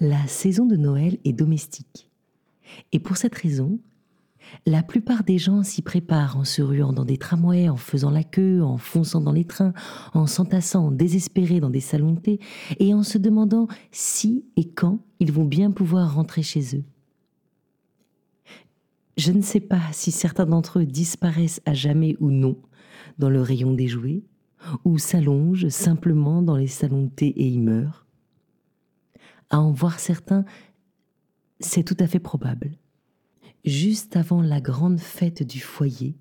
La saison de Noël est domestique. Et pour cette raison, la plupart des gens s'y préparent en se ruant dans des tramways, en faisant la queue, en fonçant dans les trains, en s'entassant désespérés dans des salons de thé et en se demandant si et quand ils vont bien pouvoir rentrer chez eux. Je ne sais pas si certains d'entre eux disparaissent à jamais ou non dans le rayon des jouets, ou s'allongent simplement dans les salons de thé et y meurent. À en voir certains, c'est tout à fait probable. Juste avant la grande fête du foyer,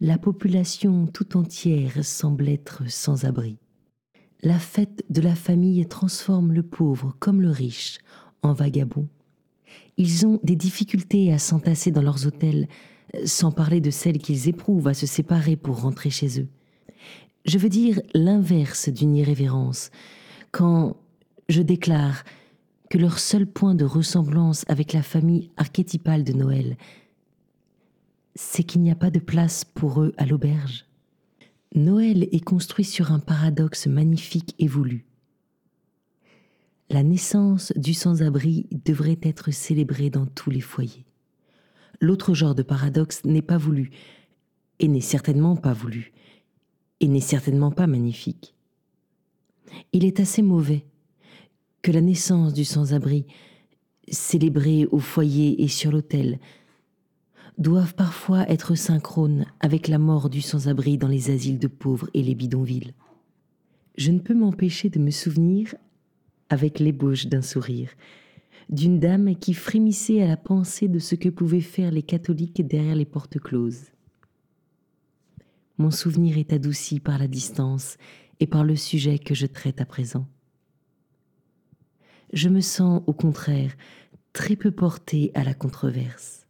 la population tout entière semble être sans abri. La fête de la famille transforme le pauvre comme le riche en vagabond. Ils ont des difficultés à s'entasser dans leurs hôtels, sans parler de celles qu'ils éprouvent à se séparer pour rentrer chez eux. Je veux dire l'inverse d'une irrévérence, quand je déclare que leur seul point de ressemblance avec la famille archétypale de Noël, c'est qu'il n'y a pas de place pour eux à l'auberge. Noël est construit sur un paradoxe magnifique et voulu. La naissance du sans-abri devrait être célébrée dans tous les foyers. L'autre genre de paradoxe n'est pas voulu, et n'est certainement pas voulu, et n'est certainement pas magnifique. Il est assez mauvais que la naissance du sans-abri, célébrée au foyer et sur l'autel, doivent parfois être synchrones avec la mort du sans-abri dans les asiles de pauvres et les bidonvilles. Je ne peux m'empêcher de me souvenir, avec l'ébauche d'un sourire, d'une dame qui frémissait à la pensée de ce que pouvaient faire les catholiques derrière les portes closes. Mon souvenir est adouci par la distance et par le sujet que je traite à présent je me sens au contraire très peu portée à la controverse.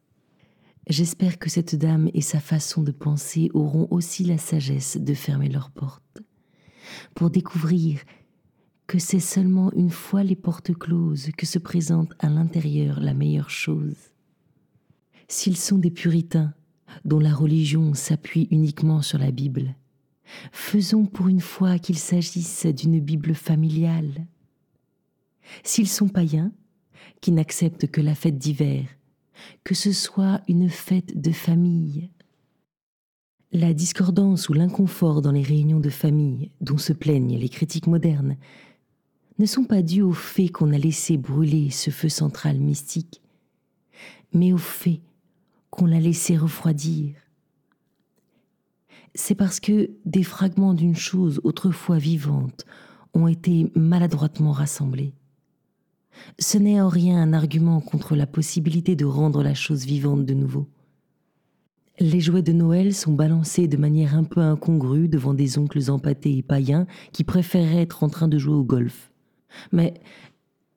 J'espère que cette dame et sa façon de penser auront aussi la sagesse de fermer leurs portes, pour découvrir que c'est seulement une fois les portes closes que se présente à l'intérieur la meilleure chose. S'ils sont des puritains, dont la religion s'appuie uniquement sur la Bible, faisons pour une fois qu'il s'agisse d'une Bible familiale, S'ils sont païens, qui n'acceptent que la fête d'hiver, que ce soit une fête de famille. La discordance ou l'inconfort dans les réunions de famille, dont se plaignent les critiques modernes, ne sont pas dus au fait qu'on a laissé brûler ce feu central mystique, mais au fait qu'on l'a laissé refroidir. C'est parce que des fragments d'une chose autrefois vivante ont été maladroitement rassemblés ce n'est en rien un argument contre la possibilité de rendre la chose vivante de nouveau. Les jouets de Noël sont balancés de manière un peu incongrue devant des oncles empâtés et païens qui préféreraient être en train de jouer au golf. Mais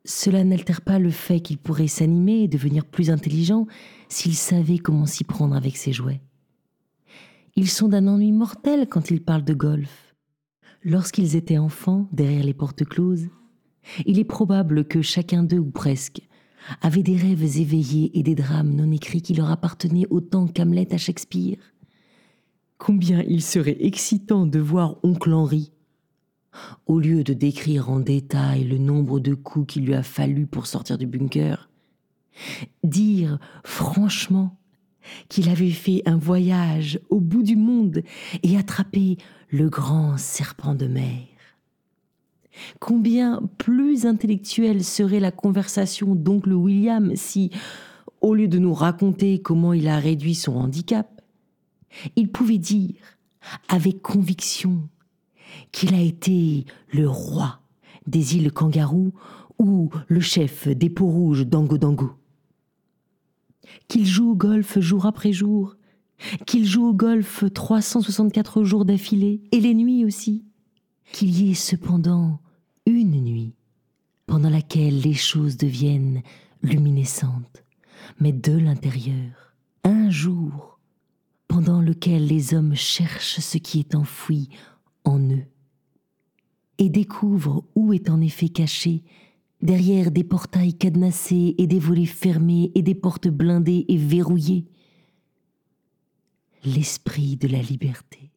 cela n'altère pas le fait qu'ils pourraient s'animer et devenir plus intelligents s'ils savaient comment s'y prendre avec ces jouets. Ils sont d'un ennui mortel quand ils parlent de golf. Lorsqu'ils étaient enfants, derrière les portes closes, il est probable que chacun d'eux, ou presque, avait des rêves éveillés et des drames non écrits qui leur appartenaient autant qu'Hamlet à Shakespeare. Combien il serait excitant de voir oncle Henri, au lieu de décrire en détail le nombre de coups qu'il lui a fallu pour sortir du bunker, dire franchement qu'il avait fait un voyage au bout du monde et attrapé le grand serpent de mer. Combien plus intellectuelle serait la conversation d'oncle William si, au lieu de nous raconter comment il a réduit son handicap, il pouvait dire avec conviction qu'il a été le roi des îles Kangaroo ou le chef des peaux rouges d'Ango Dango. Qu'il joue au golf jour après jour, qu'il joue au golf 364 jours d'affilée et les nuits aussi, qu'il y ait cependant une nuit pendant laquelle les choses deviennent luminescentes, mais de l'intérieur, un jour pendant lequel les hommes cherchent ce qui est enfoui en eux et découvrent où est en effet caché derrière des portails cadenassés et des volets fermés et des portes blindées et verrouillées l'esprit de la liberté.